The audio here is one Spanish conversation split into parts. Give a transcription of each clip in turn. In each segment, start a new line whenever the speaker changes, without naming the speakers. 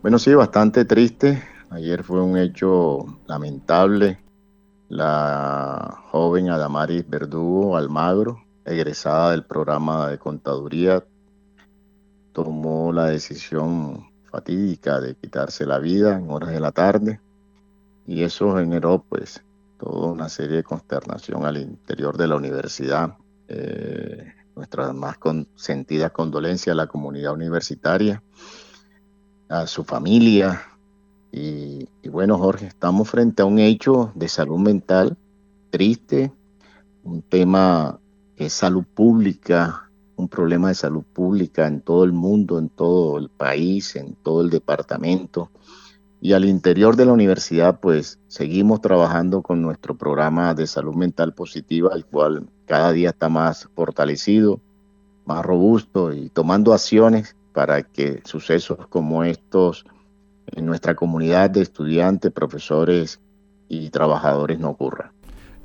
Bueno, sí, bastante triste. Ayer fue un hecho lamentable. La joven Adamaris Verdugo Almagro, egresada del programa de contaduría, tomó la decisión fatídica de quitarse la vida en horas de la tarde y eso generó pues toda una serie de consternación al interior de la universidad. Eh, nuestras más sentidas condolencias a la comunidad universitaria, a su familia. Y, bueno, Jorge, estamos frente a un hecho de salud mental triste, un tema que es salud pública, un problema de salud pública en todo el mundo, en todo el país, en todo el departamento. Y al interior de la universidad, pues seguimos trabajando con nuestro programa de salud mental positiva, el cual cada día está más fortalecido, más robusto y tomando acciones para que sucesos como estos en nuestra comunidad de estudiantes, profesores y trabajadores no ocurran.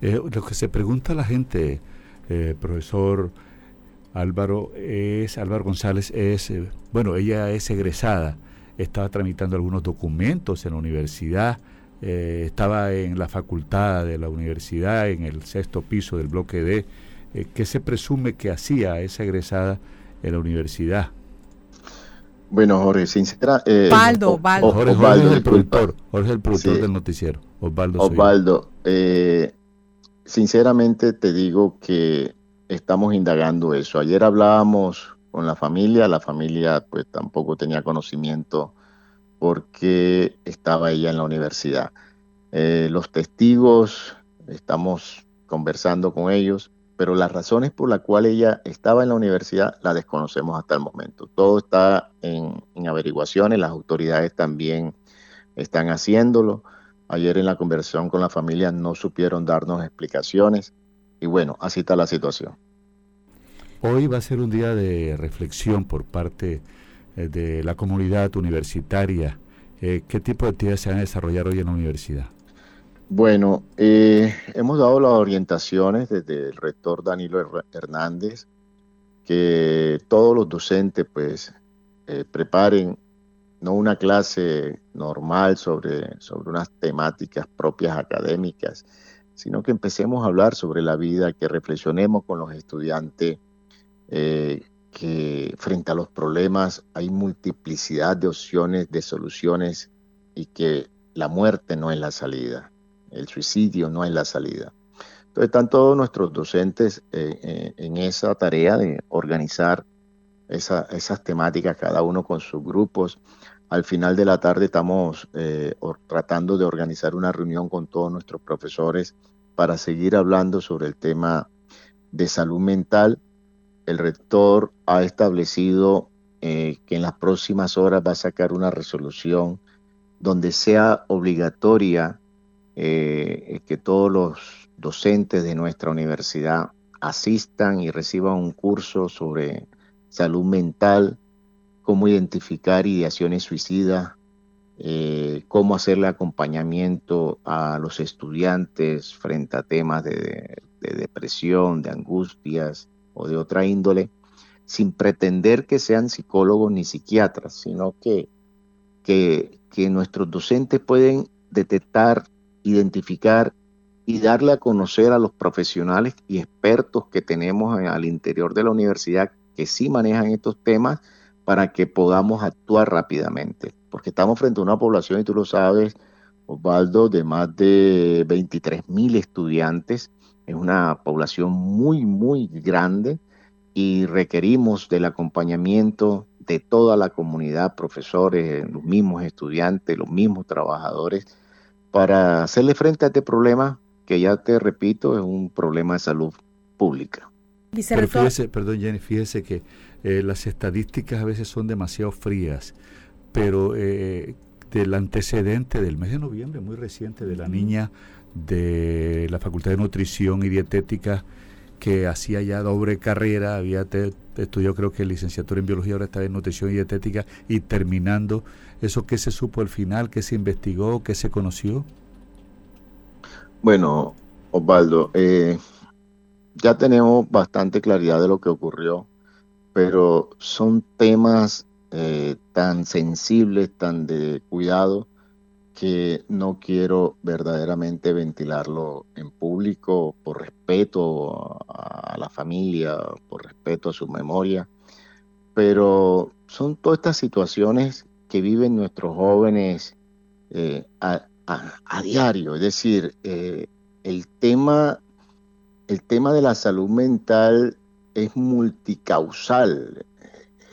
Eh, lo que se pregunta la gente, eh, profesor Álvaro, es Álvaro González, es, eh, bueno, ella es egresada estaba tramitando algunos documentos en la universidad, eh, estaba en la facultad de la universidad, en el sexto piso del bloque D. ¿Qué se presume que hacía esa egresada en la universidad?
Bueno, Jorge, sincera. Eh,
Osvaldo, Osvaldo. Jorge, es el productor, Jorge es el productor del noticiero. Osvaldo.
Osvaldo, eh, sinceramente te digo que estamos indagando eso. Ayer hablábamos con la familia. La familia pues tampoco tenía conocimiento porque estaba ella en la universidad. Eh, los testigos, estamos conversando con ellos, pero las razones por las cuales ella estaba en la universidad la desconocemos hasta el momento. Todo está en, en averiguaciones, las autoridades también están haciéndolo. Ayer en la conversación con la familia no supieron darnos explicaciones y bueno, así está la situación.
Hoy va a ser un día de reflexión por parte eh, de la comunidad universitaria. Eh, ¿Qué tipo de actividades se van a desarrollar hoy en la universidad?
Bueno, eh, hemos dado las orientaciones desde el rector Danilo Hernández que todos los docentes pues preparen no una clase normal sobre, sobre unas temáticas propias académicas, sino que empecemos a hablar sobre la vida, que reflexionemos con los estudiantes eh, que frente a los problemas hay multiplicidad de opciones, de soluciones y que la muerte no es la salida, el suicidio no es la salida. Entonces están todos nuestros docentes eh, eh, en esa tarea de organizar esas temáticas, cada uno con sus grupos. Al final de la tarde estamos tratando de organizar una reunión con todos nuestros profesores para seguir hablando sobre el tema de salud mental el rector ha establecido eh, que en las próximas horas va a sacar una resolución donde sea obligatoria eh, que todos los docentes de nuestra universidad asistan y reciban un curso sobre salud mental, cómo identificar ideaciones suicidas, eh, cómo hacerle acompañamiento a los estudiantes frente a temas de depresión, de angustias, o de otra índole, sin pretender que sean psicólogos ni psiquiatras, sino que, que, nuestros docentes pueden detectar, identificar y darle a conocer a los profesionales y expertos que tenemos al interior de la universidad que sí manejan estos temas para que podamos actuar rápidamente. Porque estamos frente a una población, y tú lo sabes, Osvaldo, de más de 23 mil estudiantes es una población muy, muy grande y requerimos del acompañamiento de toda la comunidad, profesores, los mismos estudiantes, los mismos trabajadores, para hacerle frente a este problema que ya te repito, es un problema de salud pública.
Pero fíjese, perdón Jenny, fíjese que eh, las estadísticas a veces son demasiado frías, pero eh, del antecedente del mes de noviembre, muy reciente, de la niña de la Facultad de Nutrición y Dietética que hacía ya doble carrera, había estudiado creo que licenciatura en biología, ahora está en nutrición y dietética y terminando, ¿eso qué se supo al final? ¿Qué se investigó? ¿Qué se conoció?
Bueno, Osvaldo, eh, ya tenemos bastante claridad de lo que ocurrió, pero son temas eh, tan sensibles, tan de cuidado, que no quiero verdaderamente ventilarlo en público por respeto a la familia, por respeto a su memoria, pero son todas estas situaciones que viven nuestros jóvenes eh, a, diario, es decir, eh, el tema el tema de la salud mental es multicausal,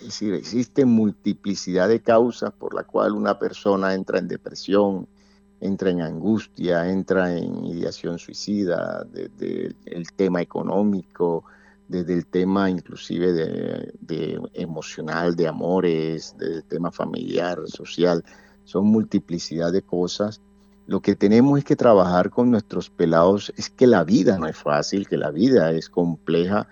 es decir, existe multiplicidad de causas por la cual una persona entra en depresión, entra en angustia, entra en ideación suicida, desde el tema económico, desde el tema inclusive de, emocional, de amores, desde el tema familiar, social, son multiplicidad de cosas. Lo que tenemos es que trabajar con nuestros pelados es que la vida no es fácil, que la vida es compleja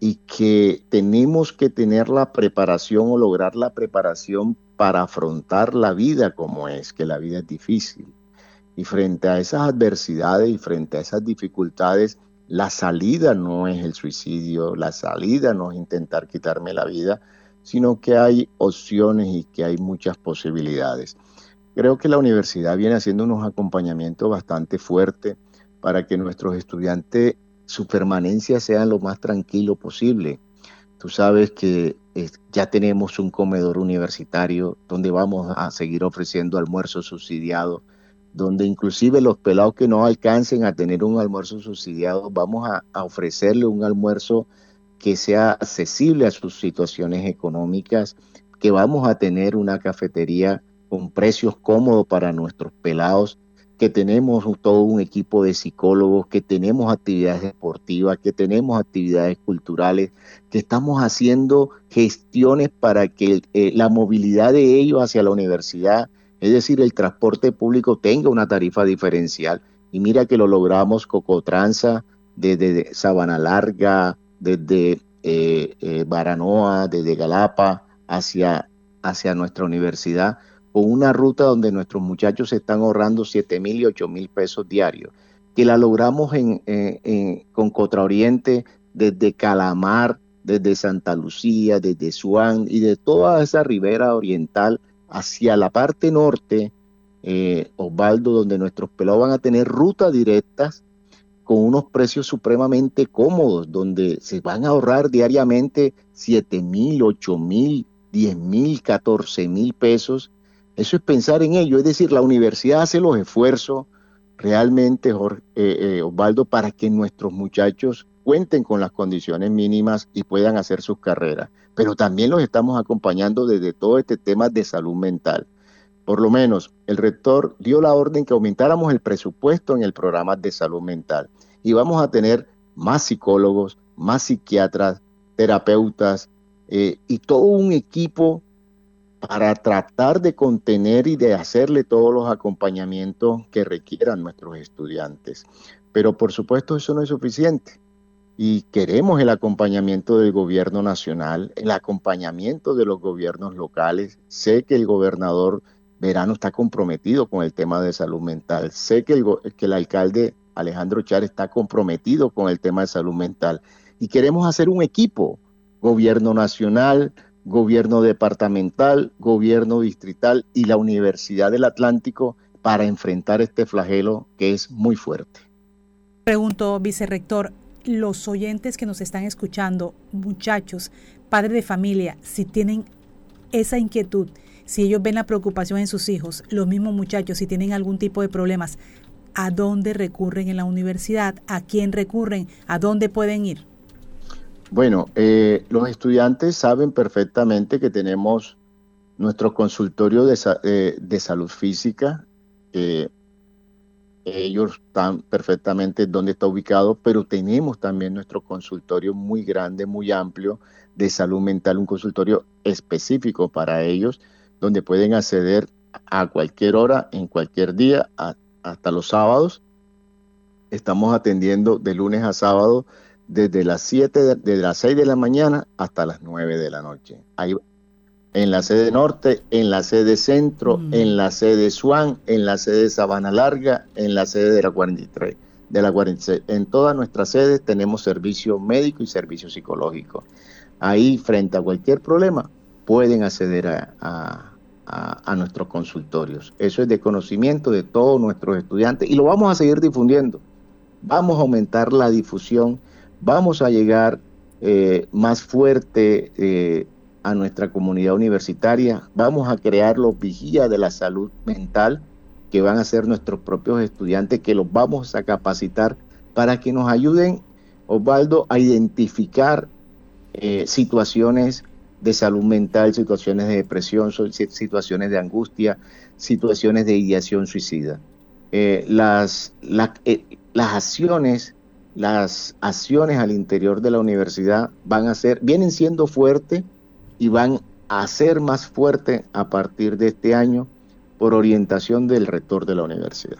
y que tenemos que tener la preparación o lograr la preparación para afrontar la vida como es, que la vida es difícil. Y frente a esas adversidades y frente a esas dificultades, la salida no es el suicidio, la salida no es intentar quitarme la vida, sino que hay opciones y que hay muchas posibilidades. Creo que la universidad viene haciendo unos acompañamientos bastante fuertes para que nuestros estudiantes su permanencia sea lo más tranquilo posible. Tú sabes que ya tenemos un comedor universitario donde vamos a seguir ofreciendo almuerzo subsidiado, donde inclusive los pelados que no alcancen a tener un almuerzo subsidiado, vamos a, a ofrecerle un almuerzo que sea accesible a sus situaciones económicas, que vamos a tener una cafetería con precios cómodos para nuestros pelados que tenemos todo un equipo de psicólogos, que tenemos actividades deportivas, que tenemos actividades culturales, que estamos haciendo gestiones para que eh, la movilidad de ellos hacia la universidad, es decir, el transporte público tenga una tarifa diferencial. Y mira que lo logramos Cocotranza, desde Sabana Larga, desde eh, eh, Baranoa, desde Galapa, hacia, hacia nuestra universidad con una ruta donde nuestros muchachos se están ahorrando 7 mil y 8 mil pesos diarios, que la logramos en, con Contraoriente desde Calamar, desde Santa Lucía, desde Suán y de toda esa ribera oriental hacia la parte norte, eh, Osvaldo, donde nuestros pelados van a tener rutas directas con unos precios supremamente cómodos, donde se van a ahorrar diariamente 7 mil, 8 mil, 10 mil, 14 mil pesos eso es pensar en ello, es decir, la universidad hace los esfuerzos realmente, Jorge, eh, eh, Osvaldo, para que nuestros muchachos cuenten con las condiciones mínimas y puedan hacer sus carreras. Pero también los estamos acompañando desde todo este tema de salud mental. Por lo menos el rector dio la orden que aumentáramos el presupuesto en el programa de salud mental y vamos a tener más psicólogos, más psiquiatras, terapeutas eh, y todo un equipo para tratar de contener y de hacerle todos los acompañamientos que requieran nuestros estudiantes. Pero por supuesto eso no es suficiente y queremos el acompañamiento del gobierno nacional, el acompañamiento de los gobiernos locales. Sé que el gobernador Verano está comprometido con el tema de salud mental. Sé que el, alcalde Alejandro Char está comprometido con el tema de salud mental. Y queremos hacer un equipo, gobierno nacional, gobierno departamental, gobierno distrital y la Universidad del Atlántico para enfrentar este flagelo que es muy fuerte.
Pregunto, vicerrector, los oyentes que nos están escuchando, muchachos, padres de familia, si tienen esa inquietud, si ellos ven la preocupación en sus hijos, los mismos muchachos, si tienen algún tipo de problemas, ¿a dónde recurren en la universidad? ¿A quién recurren? ¿A dónde pueden ir?
Bueno, eh, los estudiantes saben perfectamente que tenemos nuestro consultorio de, eh, salud física. ellos están perfectamente donde está ubicado, pero tenemos también nuestro consultorio muy grande, muy amplio de salud mental, un consultorio específico para ellos, donde pueden acceder a cualquier hora, en cualquier día, hasta los sábados. Estamos atendiendo de lunes a sábado desde las 7, de, las 6 de la mañana hasta las 9 de la noche. Hay, en la sede norte, en la sede centro, mm. en la sede Swan, en la sede Sabana Larga, en la sede de la 43, de la 46. En todas nuestras sedes tenemos servicio médico y servicio psicológico. Ahí, frente a cualquier problema, pueden acceder a, a, nuestros consultorios. Eso es de conocimiento de todos nuestros estudiantes y lo vamos a seguir difundiendo. Vamos a aumentar la difusión, vamos a llegar eh, más fuerte eh, a nuestra comunidad universitaria, vamos a crear los vigías de la salud mental que van a ser nuestros propios estudiantes, que los vamos a capacitar para que nos ayuden, Osvaldo, a identificar eh, situaciones de salud mental, situaciones de depresión, situaciones de angustia, situaciones de ideación suicida. Las acciones, las acciones al interior de la universidad van a ser, vienen siendo fuertes y van a ser más fuertes a partir de este año por orientación del rector de la universidad.